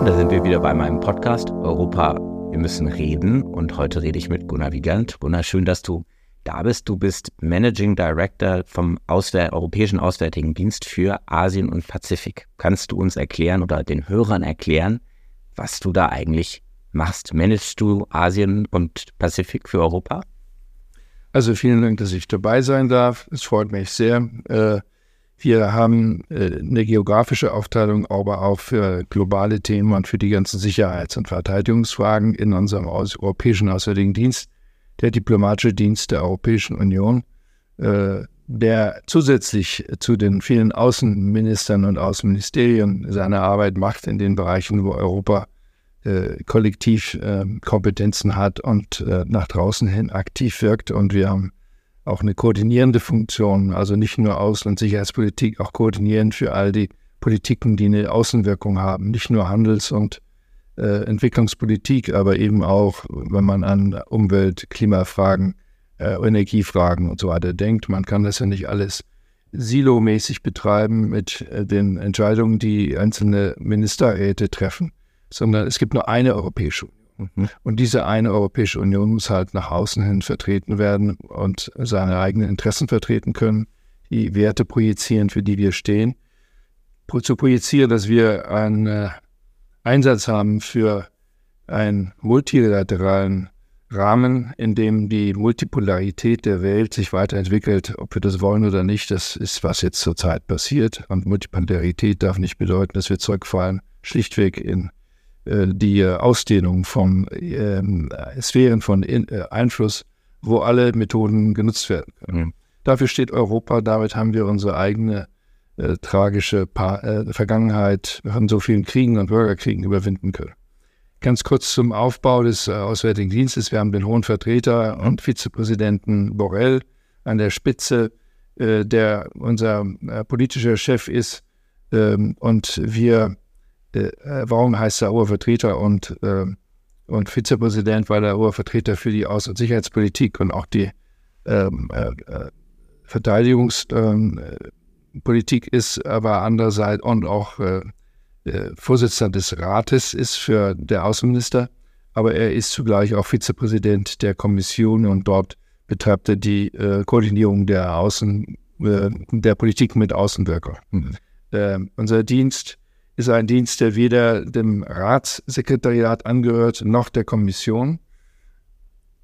Und da sind wir wieder bei meinem Podcast Europa, wir müssen reden. Und heute rede ich mit Gunnar Wiegand. Gunnar, schön, dass du da bist. Du bist Managing Director vom Auswär Europäischen Auswärtigen Dienst für Asien und Pazifik. Kannst du uns erklären oder den Hörern erklären, was du da eigentlich machst? Managst du Asien und Pazifik für Europa? Also vielen Dank, dass ich dabei sein darf. Es freut mich sehr. Äh, wir haben äh, eine geografische Aufteilung, aber auch für globale Themen und für die ganzen Sicherheits- und Verteidigungsfragen in unserem Europäischen Auswärtigen Dienst, der Diplomatische Dienst der Europäischen Union, äh, der zusätzlich zu den vielen Außenministern und Außenministerien seine Arbeit macht in den Bereichen, wo Europa äh, kollektiv Kompetenzen hat und nach draußen hin aktiv wirkt. Und wir haben auch eine koordinierende Funktion, also nicht nur Außen- und Sicherheitspolitik, auch koordinierend für all die Politiken, die eine Außenwirkung haben, nicht nur Handels- und äh, Entwicklungspolitik, aber eben auch, wenn man an Umwelt-, Klimafragen, äh, Energiefragen und so weiter denkt. Man kann das ja nicht alles silomäßig betreiben mit äh, den Entscheidungen, die einzelne Ministerräte treffen sondern es gibt nur eine Europäische Union. Mhm. Und diese eine Europäische Union muss halt nach außen hin vertreten werden und seine eigenen Interessen vertreten können, die Werte projizieren, für die wir stehen. Zu projizieren, dass wir einen äh, Einsatz haben für einen multilateralen Rahmen, in dem die Multipolarität der Welt sich weiterentwickelt, ob wir das wollen oder nicht, das ist, was jetzt zurzeit passiert. Und Multipolarität darf nicht bedeuten, dass wir zurückfallen, schlichtweg in die Ausdehnung von ähm, Sphären von in, äh, Einfluss, wo alle Methoden genutzt werden können. Mhm. Dafür steht Europa, damit haben wir unsere eigene äh, tragische pa äh, Vergangenheit von so vielen Kriegen und Bürgerkriegen überwinden können. Ganz kurz zum Aufbau des äh, Auswärtigen Dienstes. Wir haben den hohen Vertreter und Vizepräsidenten Borrell an der Spitze, äh, der unser politischer Chef ist. Ähm, und wir äh, warum heißt er hoher Vertreter und, äh, und Vizepräsident, weil er hoher Vertreter für die Außen- und Sicherheitspolitik und auch die ähm, äh, äh Verteidigungspolitik ähm, ist, aber andererseits und auch äh, äh, Vorsitzender des Rates ist für der Außenminister, aber er ist zugleich auch Vizepräsident der Kommission und dort betreibt er die Koordinierung der Außen, der Politik mit Außenwirkern. Mhm. unser Dienst ist ein Dienst, der weder dem Ratssekretariat angehört noch der Kommission.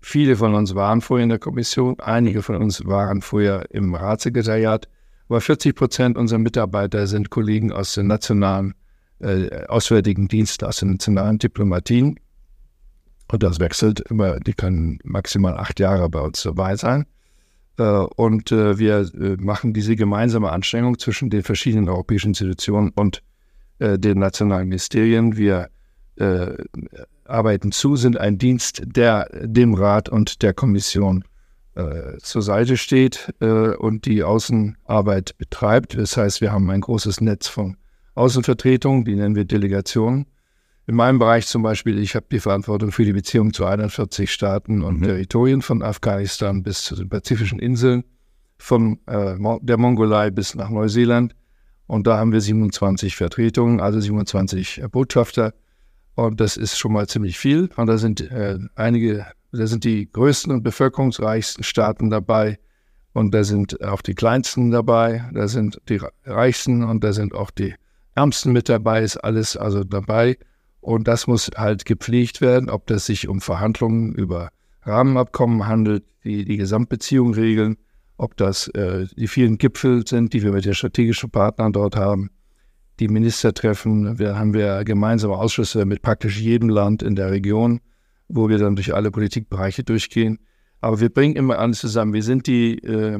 Viele von uns waren vorher in der Kommission, einige von uns waren vorher im Ratssekretariat, aber 40 Prozent unserer Mitarbeiter sind Kollegen aus den nationalen äh, Auswärtigen Diensten, aus den nationalen Diplomatien. Und das wechselt immer, die können maximal acht Jahre bei uns dabei sein. Äh, und äh, wir äh, machen diese gemeinsame Anstrengung zwischen den verschiedenen europäischen Institutionen und äh, den nationalen Ministerien. Wir äh, arbeiten zu, sind ein Dienst, der dem Rat und der Kommission äh, zur Seite steht äh, und die Außenarbeit betreibt. Das heißt, wir haben ein großes Netz von Außenvertretungen, die nennen wir Delegationen. In meinem Bereich zum Beispiel, ich habe die Verantwortung für die Beziehung zu 41 Staaten und mhm. Territorien von Afghanistan bis zu den pazifischen Inseln, von äh, der Mongolei bis nach Neuseeland. Und da haben wir 27 Vertretungen, also 27 äh, Botschafter. Und das ist schon mal ziemlich viel. Und da sind äh, einige, da sind die größten und bevölkerungsreichsten Staaten dabei. Und da sind auch die kleinsten dabei. Da sind die reichsten und da sind auch die ärmsten mit dabei. Ist alles also dabei. Und das muss halt gepflegt werden, ob das sich um Verhandlungen über Rahmenabkommen handelt, die die Gesamtbeziehung regeln ob das äh, die vielen Gipfel sind, die wir mit den strategischen Partnern dort haben, die Ministertreffen. Wir haben wir gemeinsame Ausschüsse mit praktisch jedem Land in der Region, wo wir dann durch alle Politikbereiche durchgehen. Aber wir bringen immer alles zusammen. Wir sind die äh,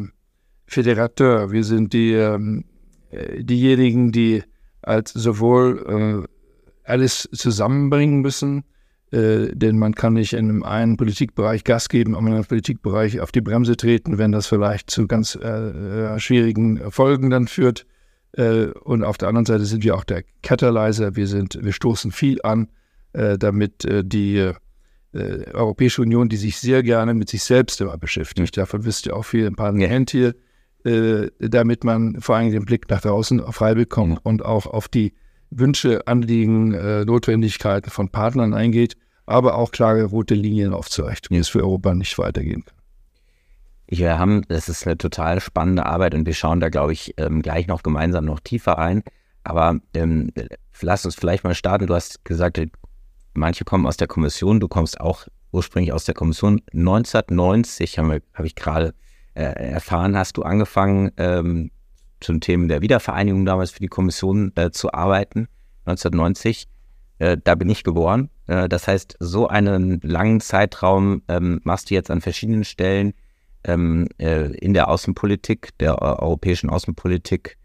Föderateur, wir sind die, ähm, äh, diejenigen, die als sowohl äh, alles zusammenbringen müssen, äh, denn man kann nicht in einem Politikbereich Gas geben, aber in einem Politikbereich auf die Bremse treten, wenn das vielleicht zu ganz äh, äh, schwierigen Folgen dann führt. Äh, und auf der anderen Seite sind wir auch der Catalyzer. Wir sind, wir stoßen viel an, äh, damit die Europäische Union, die sich sehr gerne mit sich selbst immer beschäftigt, mhm. davon wisst ihr auch viel im Parlament hier, damit man vor allem den Blick nach draußen frei bekommt mhm. und auch auf die Wünsche, Anliegen, äh, Notwendigkeiten von Partnern eingeht, aber auch klare rote Linien aufzurecht, wie es für Europa nicht weitergehen kann. Wir haben, das ist eine total spannende Arbeit und wir schauen da, glaube ich, ähm, gleich noch gemeinsam noch tiefer ein. Aber ähm, lass uns vielleicht mal starten. Du hast gesagt, manche kommen aus der Kommission, du kommst auch ursprünglich aus der Kommission. 1990 habe hab ich gerade äh, erfahren, hast du angefangen, ähm, zum Thema der Wiedervereinigung damals für die Kommission äh, zu arbeiten. 1990, äh, da bin ich geboren. Äh, das heißt, so einen langen Zeitraum ähm, machst du jetzt an verschiedenen Stellen ähm, äh, in der Außenpolitik, der europäischen Außenpolitik.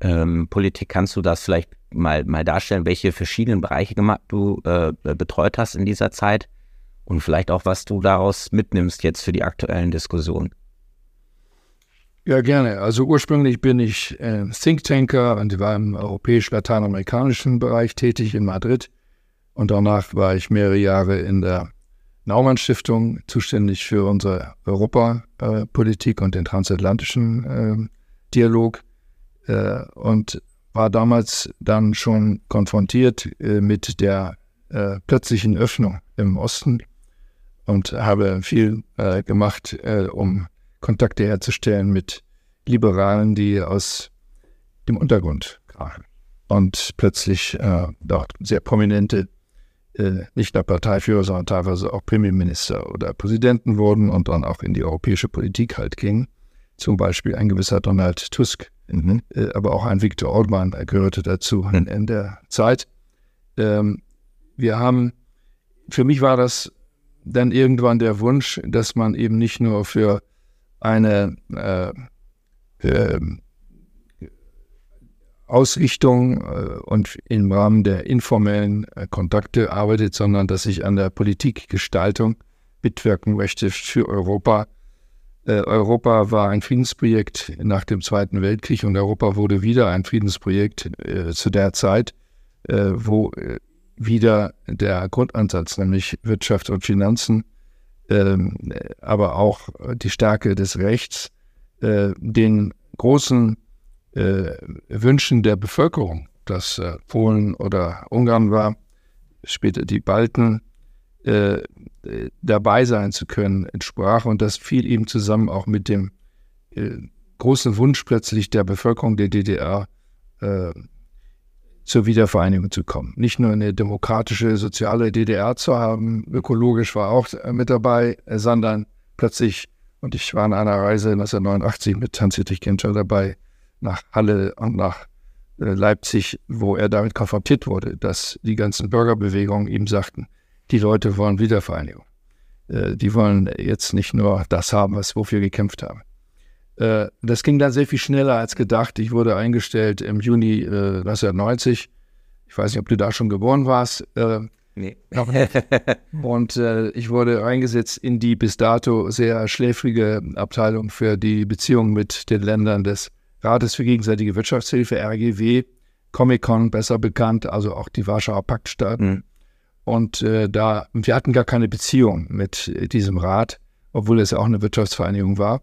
Ähm, Politik, kannst du das vielleicht mal, mal darstellen, welche verschiedenen Bereiche du äh, betreut hast in dieser Zeit und vielleicht auch, was du daraus mitnimmst jetzt für die aktuellen Diskussionen? Ja, gerne. Also ursprünglich bin ich äh, Thinktanker und war im europäisch-lateinamerikanischen Bereich tätig in Madrid. Und danach war ich mehrere Jahre in der Naumann Stiftung zuständig für unsere Europapolitik und den transatlantischen äh, Dialog äh, und war damals dann schon konfrontiert äh, mit der äh, plötzlichen Öffnung im Osten und habe viel äh, gemacht, äh, um Kontakte herzustellen mit Liberalen, die aus dem Untergrund kamen und plötzlich äh, dort sehr prominente, äh, nicht nur Parteiführer, sondern teilweise auch Premierminister oder Präsidenten wurden und dann auch in die europäische Politik halt gingen. Zum Beispiel ein gewisser Donald Tusk, mhm. äh, aber auch ein Viktor Orban gehörte dazu mhm. in der Zeit. Ähm, wir haben, für mich war das dann irgendwann der Wunsch, dass man eben nicht nur für eine äh, äh, Ausrichtung und im Rahmen der informellen äh, Kontakte arbeitet, sondern dass ich an der Politikgestaltung mitwirken möchte für Europa. Äh, Europa war ein Friedensprojekt nach dem Zweiten Weltkrieg und Europa wurde wieder ein Friedensprojekt äh, zu der Zeit, wo wieder der Grundansatz, nämlich Wirtschaft und Finanzen, ähm, aber auch die Stärke des Rechts, äh, den großen äh, Wünschen der Bevölkerung, dass äh, Polen oder Ungarn war, später die Balten, äh, dabei sein zu können, entsprach. Und das fiel eben zusammen auch mit dem äh, großen Wunsch plötzlich der Bevölkerung der DDR, äh, zur Wiedervereinigung zu kommen. Nicht nur eine demokratische, soziale DDR zu haben, ökologisch war auch mit dabei, sondern plötzlich, und ich war an einer Reise 1989 mit Hans-Dietrich Genscher dabei, nach Halle und nach äh, Leipzig, wo er damit konfrontiert wurde, dass die ganzen Bürgerbewegungen ihm sagten, die Leute wollen Wiedervereinigung. Äh, die wollen jetzt nicht nur das haben, was wofür gekämpft haben. Äh, das ging dann sehr viel schneller als gedacht. Ich wurde eingestellt im Juni äh, 1990. Ich weiß nicht, ob du da schon geboren warst. Äh, nee. Und äh, ich wurde eingesetzt in die bis dato sehr schläfrige Abteilung für die Beziehungen mit den Ländern des Rates für gegenseitige Wirtschaftshilfe, RGW, Comic-Con besser bekannt, also auch die Warschauer Paktstaaten. Mhm. Und äh, da, wir hatten gar keine Beziehung mit diesem Rat, obwohl es ja auch eine Wirtschaftsvereinigung war.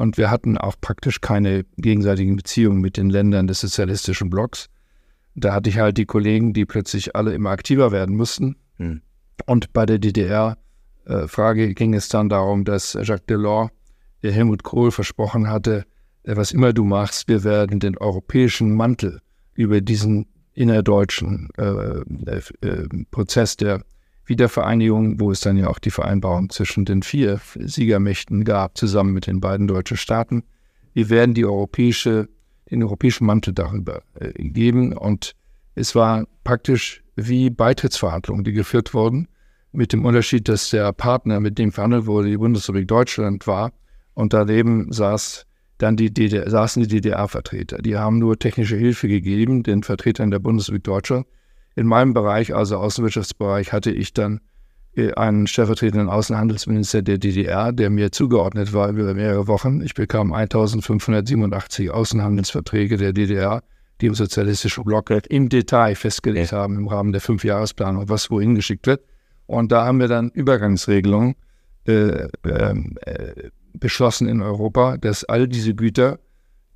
Und wir hatten auch praktisch keine gegenseitigen Beziehungen mit den Ländern des sozialistischen Blocks. Da hatte ich halt die Kollegen, die plötzlich alle immer aktiver werden mussten. Hm. Und bei der DDR-Frage äh, ging es dann darum, dass Jacques Delors, der Helmut Kohl versprochen hatte, äh, was immer du machst, wir werden den europäischen Mantel über diesen innerdeutschen äh, äh, äh Prozess der Wiedervereinigung, wo es dann ja auch die Vereinbarung zwischen den vier Siegermächten gab, zusammen mit den beiden deutschen Staaten. Wir werden die europäische, den europäischen Mantel darüber äh, geben. Und es war praktisch wie Beitrittsverhandlungen, die geführt wurden, mit dem Unterschied, dass der Partner, mit dem verhandelt wurde, die Bundesrepublik Deutschland war. Und daneben saß dann die DDR, saßen die DDR-Vertreter. Die haben nur technische Hilfe gegeben den Vertretern der Bundesrepublik Deutschland in meinem Bereich, also Außenwirtschaftsbereich, hatte ich dann äh, einen stellvertretenden Außenhandelsminister der DDR, der mir zugeordnet war über mehrere Wochen. Ich bekam 1587 Außenhandelsverträge der DDR, die im sozialistischen Block im Detail festgelegt haben im Rahmen der Fünfjahresplanung, was wohin geschickt wird. Und da haben wir dann Übergangsregelungen äh, ähm, äh, beschlossen in Europa, dass all diese Güter,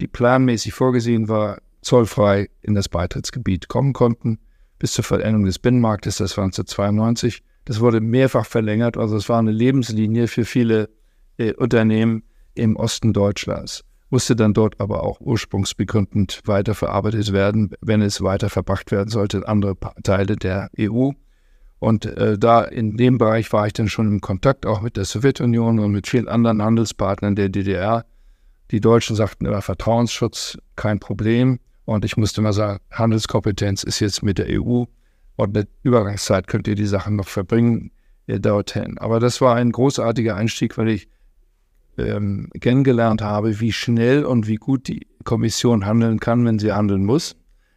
die planmäßig vorgesehen war, zollfrei in das Beitrittsgebiet kommen konnten, bis zur Vollendung des Binnenmarktes, das war 1992. Das wurde mehrfach verlängert, also es war eine Lebenslinie für viele äh, Unternehmen im Osten Deutschlands. Musste dann dort aber auch ursprungsbegründend weiterverarbeitet werden, wenn es weiter verbracht werden sollte in andere Teile der EU. Und äh, da in dem Bereich war ich dann schon im Kontakt auch mit der Sowjetunion und mit vielen anderen Handelspartnern der DDR. Die Deutschen sagten immer Vertrauensschutz, kein Problem. Und ich musste mal sagen, Handelskompetenz ist jetzt mit der EU und eine Übergangszeit könnt ihr die Sachen noch verbringen äh, dorthin. Aber das war ein großartiger Einstieg, weil ich ähm, kennengelernt habe, wie schnell und wie gut die Kommission handeln kann, wenn sie handeln muss.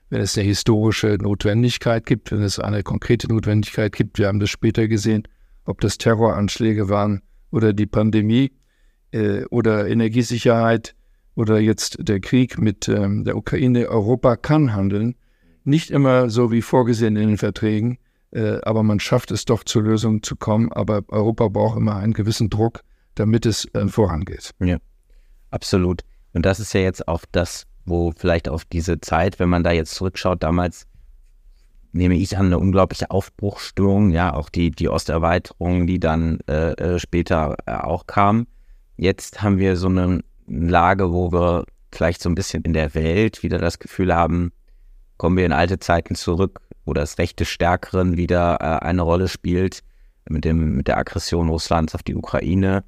Wenn es eine historische Notwendigkeit gibt, wenn es eine konkrete Notwendigkeit gibt. Wir haben das später gesehen, ob das Terroranschläge waren oder die Pandemie äh, oder Energiesicherheit oder jetzt der Krieg mit ähm, der Ukraine. Europa kann handeln. Nicht immer so wie vorgesehen in den Verträgen, äh, aber man schafft es doch zur Lösung zu kommen. Aber Europa braucht immer einen gewissen Druck, damit es äh, vorangeht. Ja, absolut. Und das ist ja jetzt auch das, wo vielleicht auf diese Zeit, wenn man da jetzt zurückschaut, damals nehme ich an, eine unglaubliche Aufbruchsstimmung, ja, auch die, die Osterweiterung, die dann äh, äh später äh, auch kam. Jetzt haben wir so eine Lage, wo wir vielleicht so ein bisschen in der Welt wieder das Gefühl haben, kommen wir in alte Zeiten zurück, wo das Recht des Stärkeren wieder äh, eine Rolle spielt, mit, dem, mit der Aggression Russlands auf die Ukraine,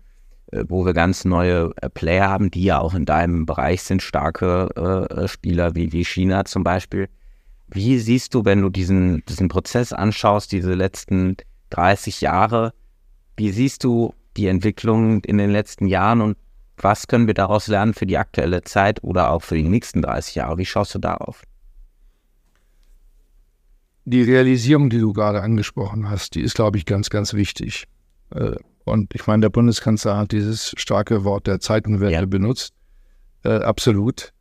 äh, wo wir ganz neue äh, Player haben, die ja auch in deinem Bereich sind, starke äh, Spieler wie, wie China zum Beispiel. Wie siehst du, wenn du diesen, diesen Prozess anschaust, diese letzten 30 Jahre, wie siehst du die Entwicklung in den letzten Jahren und was können wir daraus lernen für die aktuelle Zeit oder auch für die nächsten 30 Jahre? Wie schaust du darauf? die Realisierung, die du gerade angesprochen hast, die ist, glaube ich, ganz, ganz wichtig. Äh, und ich meine, der Bundeskanzler hat dieses starke Wort der Zeitenwende ja. benutzt. Äh, absolut.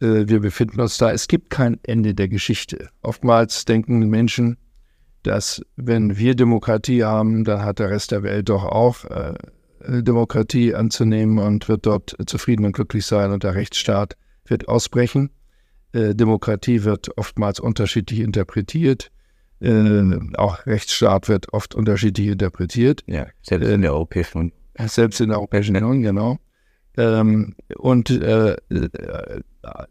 Äh, wir befinden uns da. Es gibt kein Ende der Geschichte. Oftmals denken Menschen, dass wenn wir Demokratie haben, dann hat der Rest der Welt doch auch Demokratie anzunehmen und wird dort zufrieden und glücklich sein und der Rechtsstaat wird ausbrechen. Äh, Demokratie wird oftmals unterschiedlich interpretiert. Äh, auch Rechtsstaat wird oft unterschiedlich interpretiert. Ja, selbst in der Europäischen Union. Selbst in der Europäischen Union, genau. Ähm, und äh,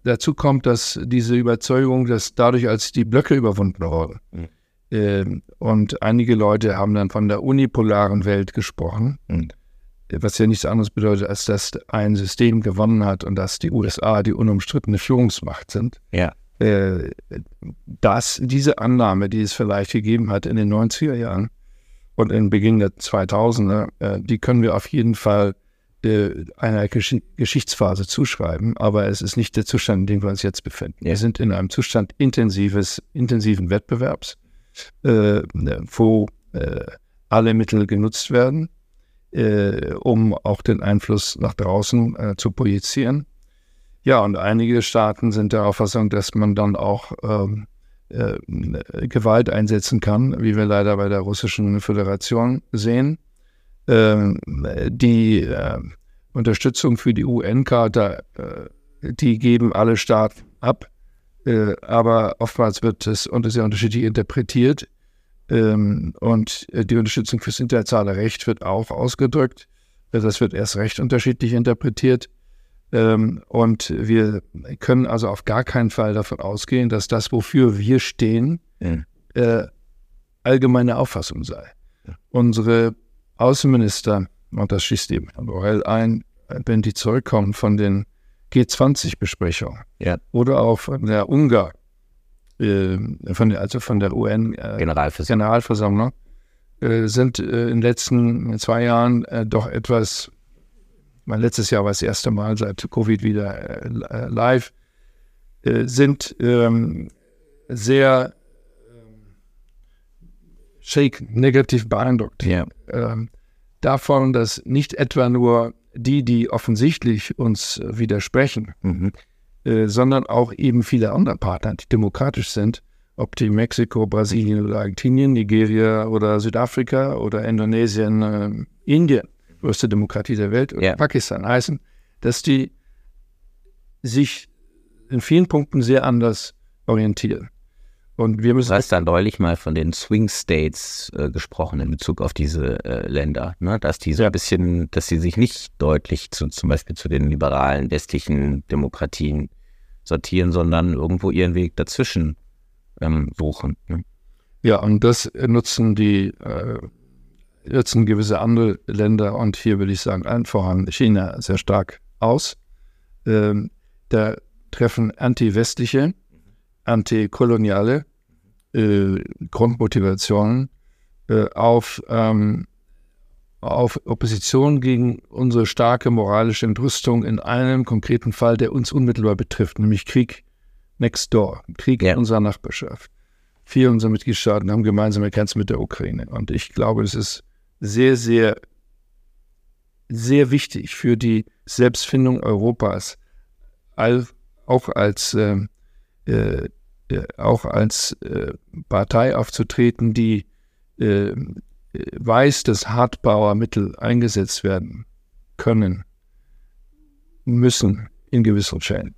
dazu kommt, dass diese Überzeugung, dass dadurch, als die Blöcke überwunden wurden, mhm. äh, und einige Leute haben dann von der unipolaren Welt gesprochen, mhm was ja nichts anderes bedeutet, als dass ein System gewonnen hat und dass die USA die unumstrittene Führungsmacht sind. Ja. Äh, dass diese Annahme, die es vielleicht gegeben hat in den 90er Jahren und im Beginn der 2000er, äh, die können wir auf jeden Fall äh, einer Gesch Geschichtsphase zuschreiben, aber es ist nicht der Zustand, in dem wir uns jetzt befinden. Ja. Wir sind in einem Zustand intensives, intensiven Wettbewerbs, äh, wo äh, alle Mittel genutzt werden äh, um auch den Einfluss nach draußen äh, zu projizieren. Ja, und einige Staaten sind der Auffassung, dass man dann auch ähm, äh, Gewalt einsetzen kann, wie wir leider bei der Russischen Föderation sehen. Ähm, die äh, Unterstützung für die UN-Charta, äh, die geben alle Staaten ab, äh, aber oftmals wird es unter sehr unterschiedlich interpretiert. Ähm, und äh, die Unterstützung fürs internationale Recht wird auch ausgedrückt. Äh, das wird erst recht unterschiedlich interpretiert. Ähm, und wir können also auf gar keinen Fall davon ausgehen, dass das, wofür wir stehen, ja. äh, allgemeine Auffassung sei. Ja. Unsere Außenminister, und das schließt eben Herr Borrell ein, wenn die zurückkommen von den G20-Besprechungen ja. oder auch von der Ungarn, äh, von der, also von der UN äh, Generalversammlung, Generalversammlung äh, sind äh, in den letzten zwei Jahren äh, doch etwas, mein letztes Jahr war das erste Mal seit Covid wieder äh, live, sind ähm, sehr ähm, shake, negativ beeindruckt. Yeah. Ähm, davon, dass nicht etwa nur die, die offensichtlich uns widersprechen, mhm. Äh, sondern auch eben viele andere Partner, die demokratisch sind, ob die Mexiko, Brasilien oder Argentinien, Nigeria oder Südafrika oder Indonesien, äh, Indien, größte Demokratie der Welt, oder yeah. Pakistan heißen, dass die sich in vielen Punkten sehr anders orientieren. Und wir müssen. Du hast da neulich mal von den Swing States äh, gesprochen in Bezug auf diese äh, Länder, ne? dass die so ja. ein bisschen, dass sie sich nicht deutlich zu, zum Beispiel zu den liberalen westlichen Demokratien sortieren, sondern irgendwo ihren Weg dazwischen ähm, suchen. Ne? Ja, und das nutzen die äh, nutzen gewisse andere Länder und hier würde ich sagen, allen voran China sehr stark aus. Ähm, da treffen anti-westliche antikoloniale äh, Grundmotivationen äh, auf, ähm, auf Opposition gegen unsere starke moralische Entrüstung in einem konkreten Fall, der uns unmittelbar betrifft, nämlich Krieg next door, Krieg ja. in unserer Nachbarschaft. Vier unserer Mitgliedstaaten haben gemeinsame Grenzen mit der Ukraine. Und ich glaube, es ist sehr, sehr, sehr wichtig für die Selbstfindung Europas, all, auch als äh, äh, äh, auch als äh, Partei aufzutreten, die äh, weiß, dass Hartbauermittel eingesetzt werden können, müssen in gewissen Fällen.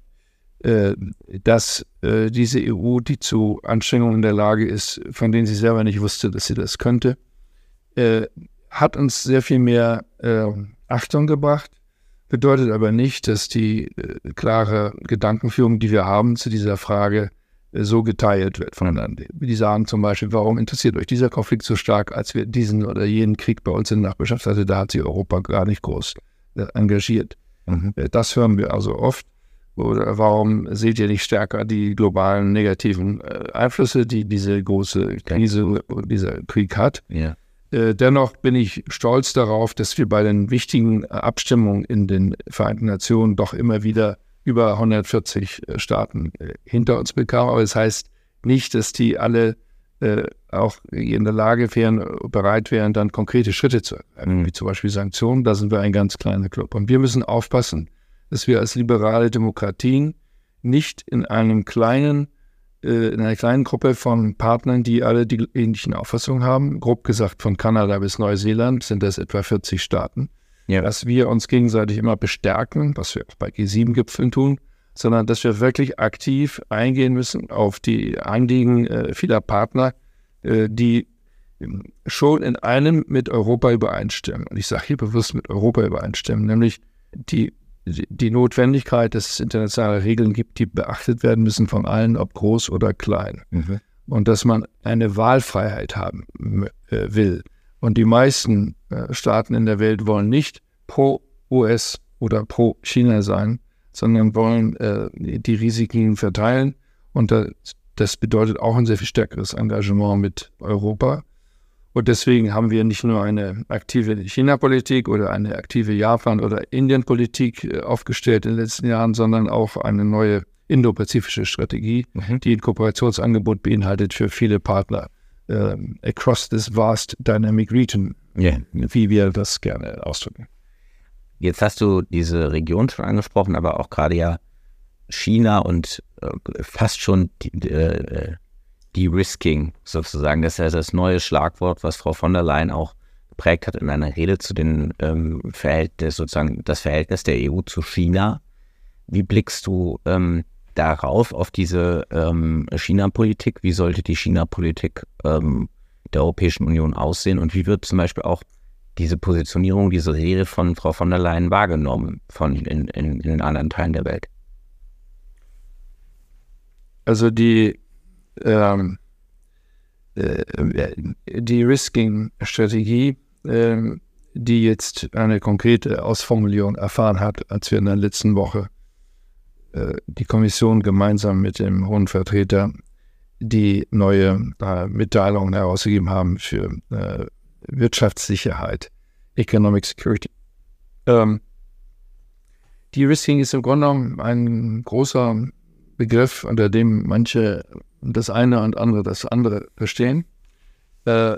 Äh, dass äh, diese EU, die zu Anstrengungen in der Lage ist, von denen sie selber nicht wusste, dass sie das könnte, äh, hat uns sehr viel mehr Achtung gebracht bedeutet aber nicht, dass die klare Gedankenführung, die wir haben zu dieser Frage, so geteilt wird voneinander. Die sagen zum Beispiel, warum interessiert euch dieser Konflikt so stark, als wir diesen oder jenen Krieg bei uns in der Nachbarschaft hatten? Da hat sich Europa gar nicht groß äh, engagiert. Mhm. Äh, das hören wir also oft. Oder warum seht ihr nicht stärker die globalen negativen äh, Einflüsse, die diese große Krise und dieser Krieg hat? Ja. Dennoch bin ich stolz darauf, dass wir bei den wichtigen Abstimmungen in den Vereinten Nationen doch immer wieder über 140 äh, Staaten äh, hinter uns bekamen. Aber das heißt nicht, dass die alle äh, auch in der Lage wären, bereit wären, dann konkrete Schritte zu ergreifen, mhm. wie zum Beispiel Sanktionen. Da sind wir ein ganz kleiner Club. Und wir müssen aufpassen, dass wir als liberale Demokratien nicht in einem kleinen, äh, in einer kleinen Gruppe von Partnern, die alle die ähnlichen Auffassungen haben, grob gesagt von Kanada bis Neuseeland sind das etwa 40 Staaten, ja. dass wir uns gegenseitig immer bestärken, was wir auch bei G7-Gipfeln tun, sondern dass wir wirklich aktiv eingehen müssen auf die Anliegen äh, vieler Partner, äh, die schon in einem mit Europa übereinstimmen. Und ich sage hier bewusst mit Europa übereinstimmen, nämlich die, die Notwendigkeit, dass es internationale Regeln gibt, die beachtet werden müssen von allen, ob groß oder klein. Mhm. Und dass man eine Wahlfreiheit haben äh, will. Und die meisten äh, Staaten in der Welt wollen nicht pro US oder pro China sein, sondern wollen äh, die Risiken verteilen. Und das, das bedeutet auch ein sehr viel stärkeres Engagement mit Europa. Und deswegen haben wir nicht nur eine aktive China-Politik oder eine aktive Japan- oder Indien-Politik äh, aufgestellt in den letzten Jahren, sondern auch eine neue indopazifische Strategie, mhm. die ein Kooperationsangebot beinhaltet für viele Partner uh, across this vast dynamic region, yeah. wie wir das gerne ausdrücken. Jetzt hast du diese Region schon angesprochen, aber auch gerade ja China und äh, fast schon die, äh, De-Risking sozusagen. Das ist ja das neue Schlagwort, was Frau von der Leyen auch geprägt hat in einer Rede zu den ähm, Verhältnis, sozusagen das Verhältnis der EU zu China. Wie blickst du ähm, darauf, auf diese ähm, China-Politik? Wie sollte die China-Politik ähm, der Europäischen Union aussehen und wie wird zum Beispiel auch diese Positionierung, diese Rede von Frau von der Leyen wahrgenommen von in, in, in den anderen Teilen der Welt? Also die, ähm, äh, die Risking-Strategie, äh, die jetzt eine konkrete Ausformulierung erfahren hat, als wir in der letzten Woche äh, die Kommission gemeinsam mit dem Hohen Vertreter die neue äh, Mitteilung herausgegeben haben für äh, Wirtschaftssicherheit, Economic Security. Ähm, De-Risking ist im Grunde genommen ein großer Begriff, unter dem manche das eine und andere das andere verstehen. Äh,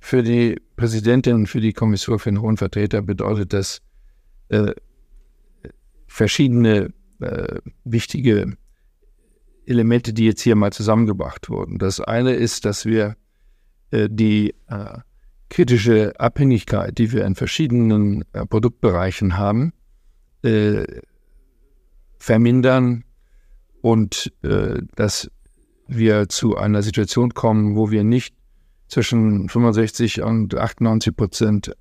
für die Präsidentin und für die Kommission für den Hohen Vertreter bedeutet das äh, verschiedene äh, wichtige Elemente, die jetzt hier mal zusammengebracht wurden. Das eine ist, dass wir äh, die äh, kritische Abhängigkeit, die wir in verschiedenen äh, Produktbereichen haben, äh, vermindern und äh, dass wir zu einer Situation kommen, wo wir nicht zwischen 65 und 98 Prozent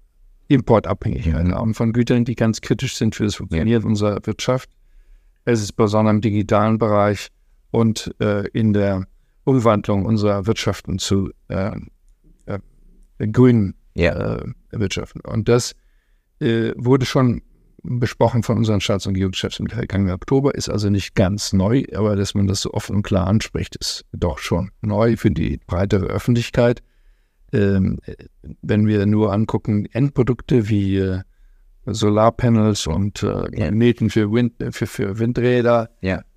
Importabhängigkeit haben von Gütern, die ganz kritisch sind für das Funktionieren ja. unserer Wirtschaft. Es ist besonders im digitalen Bereich und äh, in der Umwandlung unserer Wirtschaften zu äh, äh, grünen ja. Äh, Wirtschaften. Und das äh, wurde schon besprochen von unseren Staats- und Regierungschefs im vergangenen Oktober, ist also nicht ganz neu, aber dass man das so offen und klar anspricht, ist doch schon neu für die breitere Öffentlichkeit. Ähm, wenn wir nur angucken, Endprodukte wie äh, Solarpanels und äh, Magneten für, Wind, für, für Windräder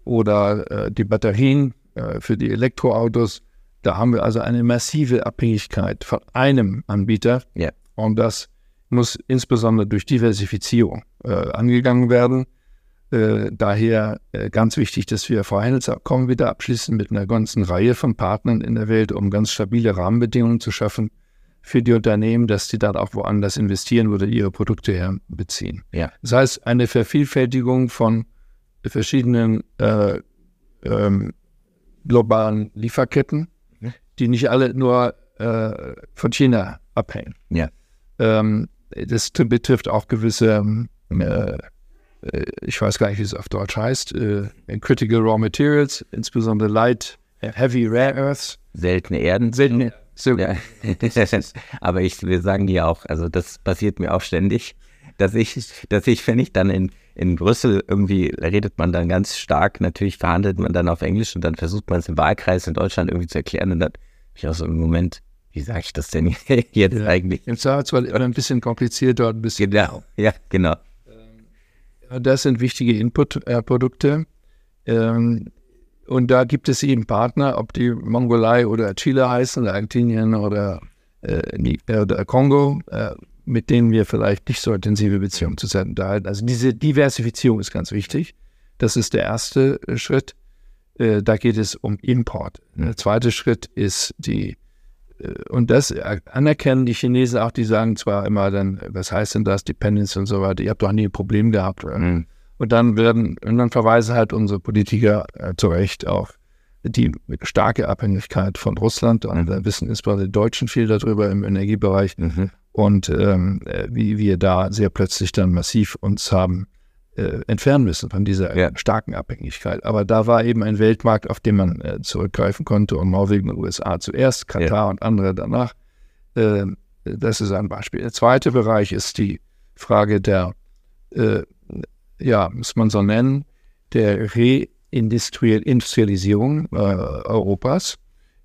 oder äh, die Batterien äh, für die Elektroautos, da haben wir also eine massive Abhängigkeit von einem Anbieter. Und das muss insbesondere durch Diversifizierung äh, angegangen werden. Äh, daher äh, ganz wichtig, dass wir Freihandelsabkommen wieder abschließen mit einer ganzen Reihe von Partnern in der Welt, um ganz stabile Rahmenbedingungen zu schaffen für die Unternehmen, dass die dann auch woanders investieren oder ihre Produkte herbeziehen. Ja. Das heißt, eine Vervielfältigung von verschiedenen äh, ähm, globalen Lieferketten, mhm. die nicht alle nur äh, von China abhängen. Ja. Ähm, das betrifft auch gewisse, ähm, äh, äh, ich weiß gar nicht, wie es auf Deutsch heißt, äh, Critical Raw Materials, insbesondere Light, Heavy Rare Earths. Seltene Erden. Seltene, so. Ja. Aber ich, wir sagen ja auch, also das passiert mir auch ständig, dass ich, dass ich, wenn ich dann in, in Brüssel irgendwie redet man dann ganz stark, natürlich verhandelt man dann auf Englisch und dann versucht man es im Wahlkreis in Deutschland irgendwie zu erklären und dann habe ich auch so im Moment, wie sage ich das denn jetzt ja, eigentlich? Im Zweifelsfall ein bisschen komplizierter, ein bisschen. Genau, ja, genau. Das sind wichtige Inputprodukte. Ähm, und da gibt es eben Partner, ob die Mongolei oder Chile heißen, Argentinien oder, äh, oder Kongo, äh, mit denen wir vielleicht nicht so intensive Beziehungen zu unterhalten. Also diese Diversifizierung ist ganz wichtig. Das ist der erste Schritt. Äh, da geht es um Import. Der zweite Schritt ist die äh, und das anerkennen die Chinesen auch, die sagen zwar immer dann, was heißt denn das, Dependence und so weiter, ihr habt doch nie ein Problem gehabt. Mhm. Und dann werden, und dann verweisen halt unsere Politiker äh, zu Recht auf die starke Abhängigkeit von Russland. Und da wissen insbesondere die Deutschen viel darüber im Energiebereich. Mhm. Und ähm, äh, wie wir da sehr plötzlich dann massiv uns haben äh, entfernen müssen von dieser ja. starken Abhängigkeit. Aber da war eben ein Weltmarkt, auf den man äh, zurückgreifen konnte und Norwegen und USA zuerst, Katar ja. und andere danach. Äh, das ist ein Beispiel. Der zweite Bereich ist die Frage der, äh, ja, muss man so nennen, der Reindustrialisierung äh, Europas.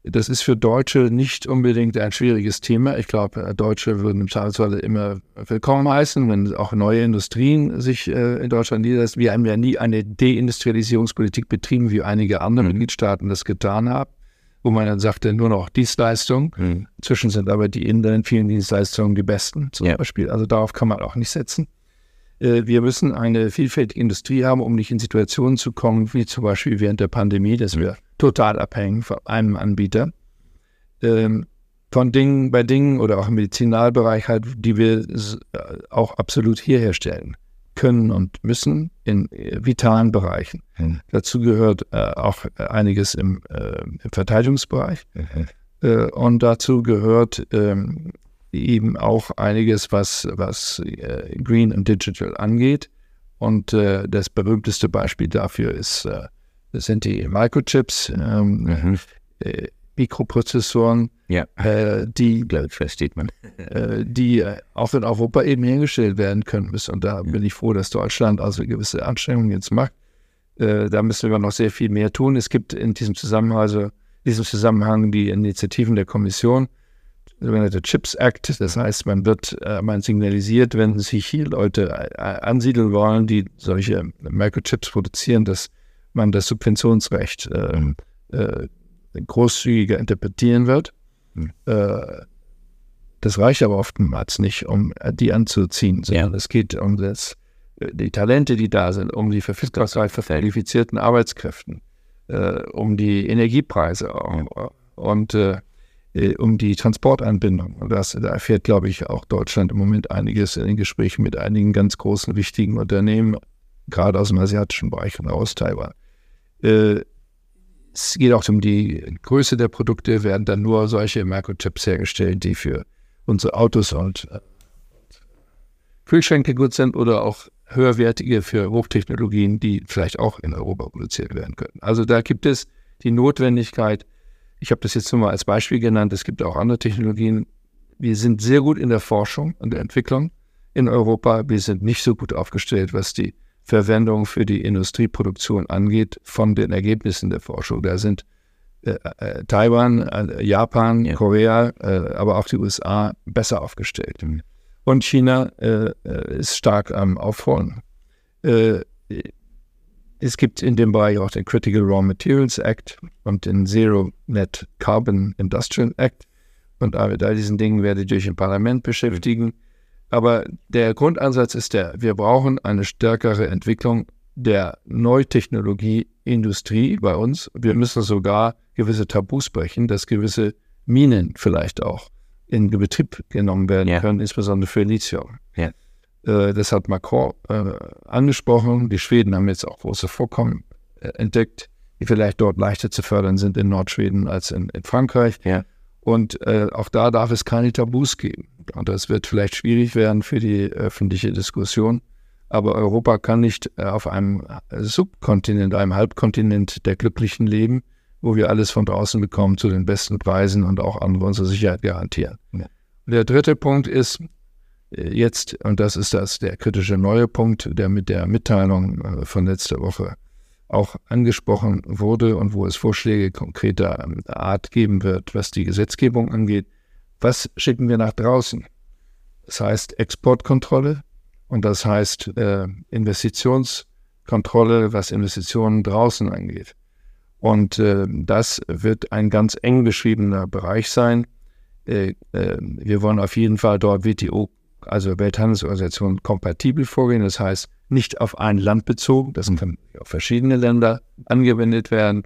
Das ist für Deutsche nicht unbedingt ein schwieriges Thema. Ich glaube, Deutsche würden im Zweifelsfall immer willkommen heißen, wenn auch neue Industrien sich äh, in Deutschland niederlassen. Wir haben ja nie eine Deindustrialisierungspolitik betrieben, wie einige andere mhm. Mitgliedstaaten das getan haben, wo man dann sagte, nur noch Dienstleistungen. Mhm. Inzwischen sind aber die in den vielen Dienstleistungen die besten zum ja. Beispiel. Also darauf kann man auch nicht setzen. Äh, wir müssen eine vielfältige Industrie haben, um nicht in Situationen zu kommen, wie zum Beispiel während der Pandemie, dass wir total abhängen von einem Anbieter. Ähm, von Dingen, bei Dingen oder auch im Medizinalbereich halt, die wir äh, auch absolut hier herstellen können und müssen in äh, vitalen Bereichen. Mhm. Dazu gehört äh, auch einiges im, äh, im Verteidigungsbereich. Mhm. Äh, und dazu gehört ähm, eben auch einiges, was, was äh, Green und Digital angeht. Und äh, das berühmteste Beispiel dafür ist, äh, sind die Microchips, ähm, mhm. Mikroprozessoren, ja. Die, glaube ich, versteht man, die auch in Europa eben hergestellt werden können müssen. Und da bin ich froh, dass Deutschland also gewisse Anstrengungen jetzt macht. da müssen wir noch sehr viel mehr tun. Es gibt in diesem Zusammenhang, also in diesem Zusammenhang die Initiativen der Kommission, sogenannte Chips Act. Das heißt, man wird, äh, man signalisiert, wenn sich hier Leute äh, ansiedeln wollen, die solche Microchips produzieren, dass man das Subventionsrecht äh, mhm. äh, großzügiger interpretieren wird. Mhm. Äh, das reicht aber oftmals nicht, um die anzuziehen, sondern ja. es geht um das, äh, die Talente, die da sind, um die Verfügbarkeit von qualifizierten Arbeitskräften, um die Energiepreise auch. Und äh, um die Transportanbindung. Und das, da erfährt, glaube ich, auch Deutschland im Moment einiges in den Gesprächen mit einigen ganz großen, wichtigen Unternehmen, gerade aus dem asiatischen Bereich und aus Taiwan. Äh, es geht auch um die Größe der Produkte, werden dann nur solche Microchips hergestellt, die für unsere Autos und äh, Kühlschränke gut sind oder auch höherwertige für Hochtechnologien, die vielleicht auch in Europa produziert werden können. Also da gibt es die Notwendigkeit, ich habe das jetzt nur mal als Beispiel genannt, es gibt auch andere Technologien. Wir sind sehr gut in der Forschung und der Entwicklung in Europa. Wir sind nicht so gut aufgestellt, was die Verwendung für die Industrieproduktion angeht, von den Ergebnissen der Forschung. Da sind äh, äh, Taiwan, äh, Japan, ja. Korea, äh, aber auch die USA besser aufgestellt. Mhm. Und China äh, äh, ist stark am Aufholen. Es gibt in dem Bereich auch den Critical Raw Materials Act und den Zero Net Carbon Industrial Act. Und all diesen Dingen werde ich durch im Parlament beschäftigen. Aber der Grundansatz ist der, wir brauchen eine stärkere Entwicklung der Neutechnologieindustrie bei uns. Wir müssen sogar gewisse Tabus brechen, dass gewisse Minen vielleicht auch in Betrieb genommen werden ja. können, insbesondere für Lithium. Ja. Äh, das hat Macron äh, angesprochen. Die Schweden haben jetzt auch große Vorkommen äh, entdeckt, die vielleicht dort leichter zu fördern sind in Nordschweden als in, in Frankreich. Ja. Und äh, auch da darf es keine Tabus geben. Und das wird vielleicht schwierig werden für die öffentliche Diskussion. Aber Europa kann nicht äh, auf einem Subkontinent, einem Halbkontinent der Glücklichen leben, wo wir alles von draußen bekommen zu den besten Preisen und auch andere unsere Sicherheit garantieren. Ja. Der dritte Punkt ist jetzt, und das ist das der kritische neue Punkt, der mit der Mitteilung äh, von letzter Woche auch angesprochen wurde und wo es Vorschläge konkreter ähm, Art geben wird, was die Gesetzgebung angeht. Was schicken wir nach draußen? Das heißt Exportkontrolle und das heißt äh, Investitionskontrolle, was Investitionen draußen angeht. Und äh, das wird ein ganz eng beschriebener Bereich sein. Wir wollen auf jeden Fall dort WTO, also Welthandelsorganisation, kompatibel vorgehen. Das heißt, nicht auf ein Land bezogen, das kann auf verschiedene Länder angewendet werden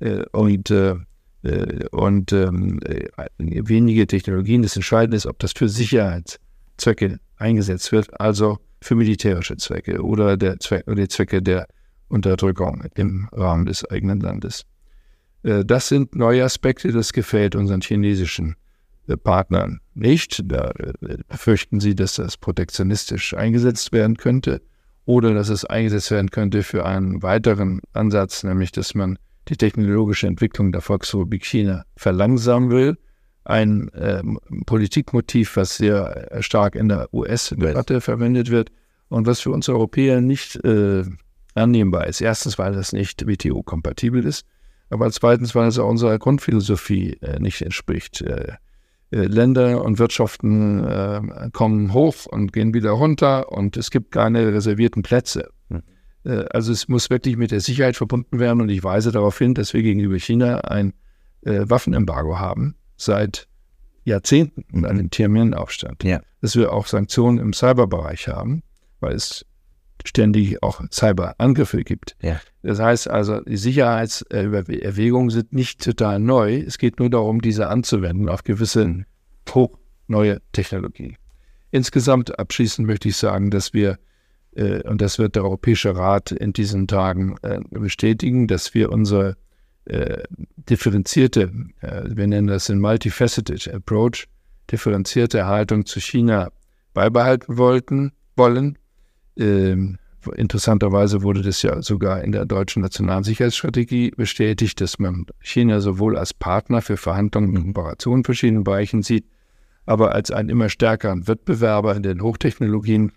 äh, und, äh, äh, und ähm, äh, wenige Technologien. Das Entscheidende ist, ob das für Sicherheitszwecke eingesetzt wird, also für militärische Zwecke oder, der Zweck, oder die Zwecke der Unterdrückung im Rahmen des eigenen Landes. Das sind neue Aspekte, das gefällt unseren chinesischen Partnern nicht. Da befürchten sie, dass das protektionistisch eingesetzt werden könnte oder dass es eingesetzt werden könnte für einen weiteren Ansatz, nämlich dass man die technologische Entwicklung der Volksrepublik China verlangsamen will. Ein äh, Politikmotiv, was sehr stark in der US-Debatte verwendet wird und was für uns Europäer nicht äh, annehmbar ist. Erstens, weil das nicht WTO-kompatibel ist, aber zweitens, weil es auch unserer Grundphilosophie äh, nicht entspricht. Äh, äh, Länder und Wirtschaften äh, kommen hoch und gehen wieder runter und es gibt keine reservierten Plätze. Hm. Äh, also es muss wirklich mit der Sicherheit verbunden werden und ich weise darauf hin, dass wir gegenüber China ein äh, Waffenembargo haben seit Jahrzehnten und einen Tiananmen-Aufstand. Ja. Dass wir auch Sanktionen im Cyberbereich haben, weil es ständig auch Cyberangriffe gibt. Ja. Das heißt also, die Sicherheitserwägungen sind nicht total neu. Es geht nur darum, diese anzuwenden auf gewisse hoch neue Technologien. Insgesamt abschließend möchte ich sagen, dass wir, äh, und das wird der Europäische Rat in diesen Tagen äh, bestätigen, dass wir unsere äh, differenzierte, äh, wir nennen das den Multifaceted Approach, differenzierte Haltung zu China beibehalten wollten, wollen ähm, interessanterweise wurde das ja sogar in der deutschen nationalen Sicherheitsstrategie bestätigt, dass man China sowohl als Partner für Verhandlungen und Kooperationen in verschiedenen Bereichen sieht, aber als einen immer stärkeren Wettbewerber in den Hochtechnologien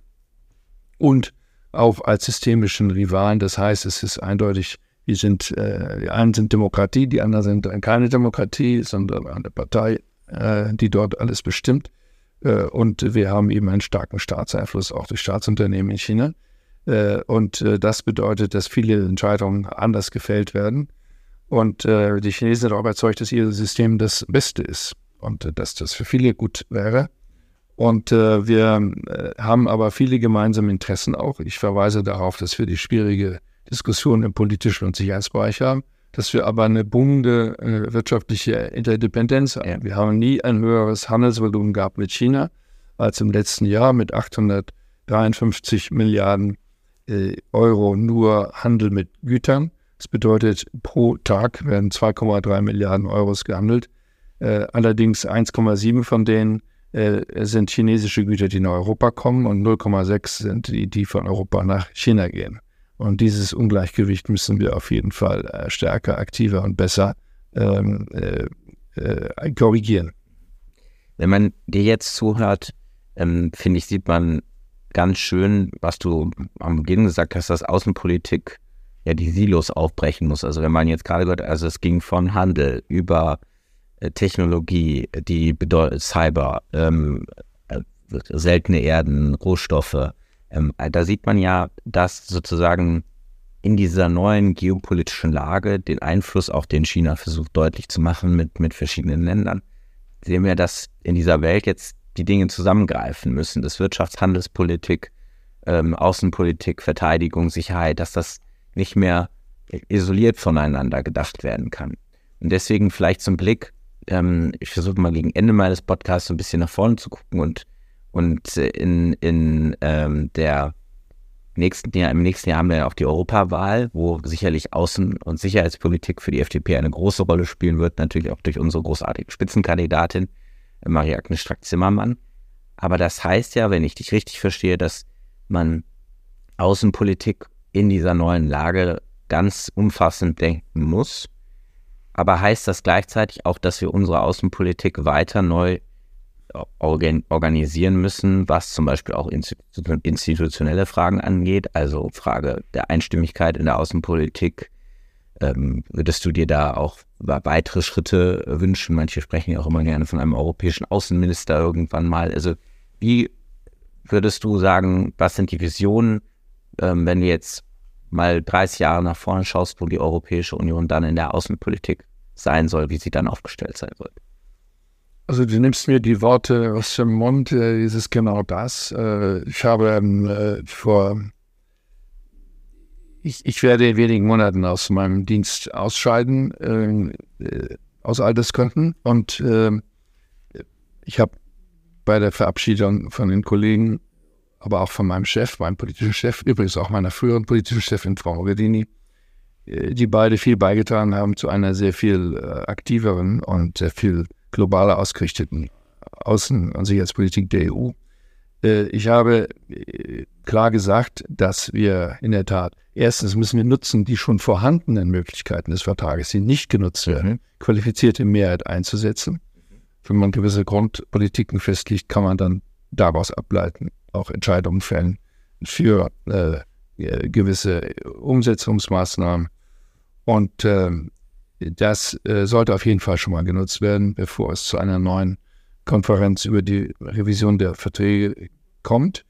und auch als systemischen Rivalen. Das heißt, es ist eindeutig, wir sind, äh, die einen sind Demokratie, die anderen sind keine Demokratie, sondern eine Partei, äh, die dort alles bestimmt. Äh, und wir haben eben einen starken Staatseinfluss auch durch Staatsunternehmen in China. Äh, und äh, das bedeutet, dass viele Entscheidungen anders gefällt werden. Und die Chinesen sind auch überzeugt, dass ihr System das Beste ist und dass das für viele gut wäre. Und wir haben aber viele gemeinsame Interessen auch. Ich verweise darauf, dass wir die schwierige Diskussion im politischen und Sicherheitsbereich haben dass wir aber eine boomende äh, wirtschaftliche Interdependenz haben. Ja. Wir haben nie ein höheres Handelsvolumen gehabt mit China als im letzten Jahr mit 853 Milliarden äh, Euro nur Handel mit Gütern. Das bedeutet, pro Tag werden 2,3 Milliarden Euros gehandelt. Äh, allerdings 1,7 von denen äh, sind chinesische Güter, die nach Europa kommen und 0,6 sind die, die von Europa nach China gehen. Und dieses Ungleichgewicht müssen wir auf jeden Fall äh, stärker, aktiver und besser ähm, äh, äh, korrigieren. Wenn man dir jetzt zuhört, ähm, finde ich, sieht man ganz schön, was du am Beginn gesagt hast, dass Außenpolitik ja die Silos aufbrechen muss. Also wenn man jetzt gerade gehört, also es ging von Handel über äh, Technologie, die bedeutet Cyber, ähm, äh, seltene Erden, Rohstoffe. Ähm, da sieht man ja, dass sozusagen in dieser neuen geopolitischen Lage den Einfluss, auch den China versucht deutlich zu machen mit, mit verschiedenen Ländern, sehen wir, dass in dieser Welt jetzt die Dinge zusammengreifen müssen. Das Wirtschaftshandelspolitik, ähm, Außenpolitik, Verteidigung, Sicherheit, dass das nicht mehr isoliert voneinander gedacht werden kann. Und deswegen vielleicht zum Blick, ähm, ich versuche mal gegen Ende meines Podcasts so ein bisschen nach vorne zu gucken und, und in, in ähm, der nächsten Jahr, im nächsten Jahr haben wir auch die Europawahl, wo sicherlich Außen- und Sicherheitspolitik für die FDP eine große Rolle spielen wird, natürlich auch durch unsere großartige Spitzenkandidatin Marie-Agnes Strack-Zimmermann. Aber das heißt ja, wenn ich dich richtig verstehe, dass man Außenpolitik in dieser neuen Lage ganz umfassend denken muss. Aber heißt das gleichzeitig auch, dass wir unsere Außenpolitik weiter neu organisieren müssen, was zum Beispiel auch institutionelle Fragen angeht, also Frage der Einstimmigkeit in der Außenpolitik, ähm, würdest du dir da auch weitere Schritte wünschen? Manche sprechen ja auch immer gerne von einem europäischen Außenminister irgendwann mal. Also wie würdest du sagen, was sind die Visionen, ähm, wenn du jetzt mal 30 Jahre nach vorne schaust, wo die Europäische Union dann in der Außenpolitik sein soll, wie sie dann aufgestellt sein wird? Also du nimmst mir die Worte aus dem Mund, äh, ist es genau das. Äh, ich habe ähm, äh, vor ich, ich, werde in wenigen Monaten aus meinem Dienst ausscheiden, äh, äh aus Altersgründen. Und äh, ich habe bei der Verabschiedung von den Kollegen, aber auch von meinem Chef, meinem politischen Chef, übrigens auch meiner früheren politischen Chefin, Frau Mogherini, äh, die beide viel beigetragen haben zu einer sehr viel äh, aktiveren und sehr viel globaler ausgerichteten Außen- und Sicherheitspolitik der EU. Äh, ich habe äh, klar gesagt, dass wir in der Tat erstens müssen wir nutzen die schon vorhandenen Möglichkeiten des Vertrages, die nicht genutzt werden, mhm. qualifizierte Mehrheit einzusetzen. Wenn man gewisse Grundpolitiken festlegt, kann man dann daraus ableiten, auch Entscheidungen fällen für äh, gewisse Umsetzungsmaßnahmen. Und äh, das äh, sollte auf jeden Fall schon mal genutzt werden, bevor es zu einer neuen Konferenz über die Revision der Verträge kommt,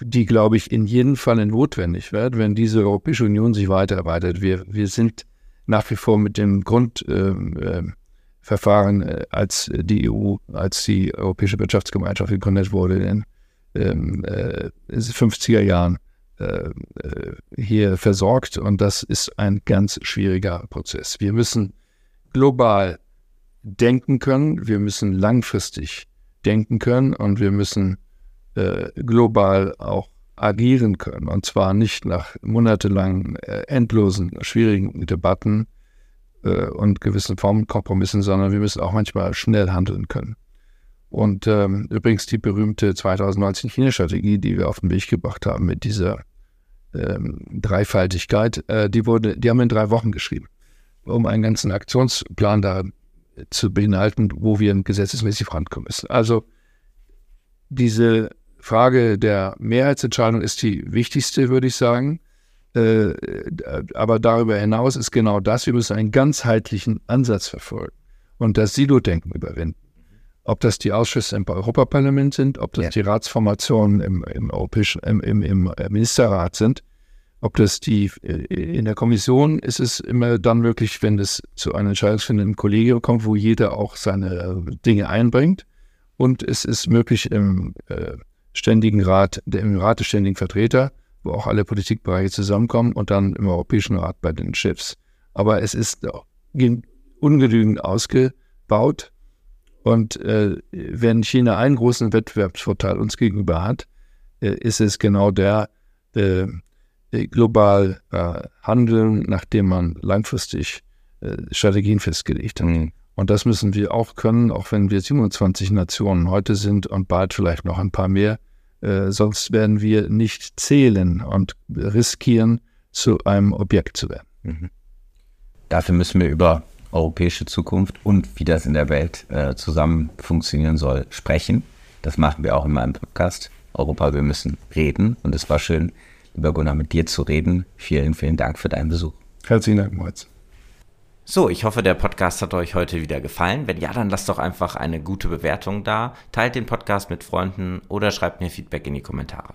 die, glaube ich, in jedem Fall notwendig wird, wenn diese Europäische Union sich weiter erweitert. Wir, wir sind nach wie vor mit dem Grundverfahren ähm, äh, äh, als die EU, als die Europäische Wirtschaftsgemeinschaft gegründet wurde in den äh, 50er Jahren hier versorgt. Und das ist ein ganz schwieriger Prozess. Wir müssen global denken können, wir müssen langfristig denken können und wir müssen äh, global auch agieren können. Und zwar nicht nach monatelangen, äh, endlosen, schwierigen Debatten äh, und gewissen Formen Kompromissen, sondern wir müssen auch manchmal schnell handeln können. Und ähm, übrigens die berühmte 2019 China-Strategie, die wir auf den Weg gebracht haben mit dieser ähm, Dreifaltigkeit, äh, die wurde, die haben wir in drei Wochen geschrieben, um einen ganzen Aktionsplan da zu beinhalten, wo wir gesetzesmäßig vorankommen müssen. Also diese Frage der Mehrheitsentscheidung ist die wichtigste, würde ich sagen. Äh, aber darüber hinaus ist genau das, wir müssen einen ganzheitlichen Ansatz verfolgen und das Silo-Denken überwinden. Ob das die Ausschüsse im Europaparlament sind, ob das ja. die Ratsformationen im, im Europäischen, im, im, im, Ministerrat sind, ob das die in der Kommission ist es immer dann möglich, wenn es zu einer Entscheidungsfindung im Kollegium kommt, wo jeder auch seine Dinge einbringt. Und es ist möglich im äh, Ständigen Rat, im Rat des Ständigen Vertreter, wo auch alle Politikbereiche zusammenkommen und dann im Europäischen Rat bei den Chefs. Aber es ist ungenügend ausgebaut und äh, wenn China einen großen Wettbewerbsvorteil uns gegenüber hat, äh, ist es genau der, äh, global äh, handeln, nachdem man langfristig äh, Strategien festgelegt hat. Mhm. Und das müssen wir auch können, auch wenn wir 27 Nationen heute sind und bald vielleicht noch ein paar mehr. Äh, sonst werden wir nicht zählen und riskieren, zu einem Objekt zu werden. Mhm. Dafür müssen wir über europäische Zukunft und wie das in der Welt äh, zusammen funktionieren soll, sprechen. Das machen wir auch in meinem Podcast. Europa, wir müssen reden. Und es war schön, lieber Gunnar, mit dir zu reden. Vielen, vielen Dank für deinen Besuch. Herzlichen Dank, Moritz. So, ich hoffe, der Podcast hat euch heute wieder gefallen. Wenn ja, dann lasst doch einfach eine gute Bewertung da, teilt den Podcast mit Freunden oder schreibt mir Feedback in die Kommentare.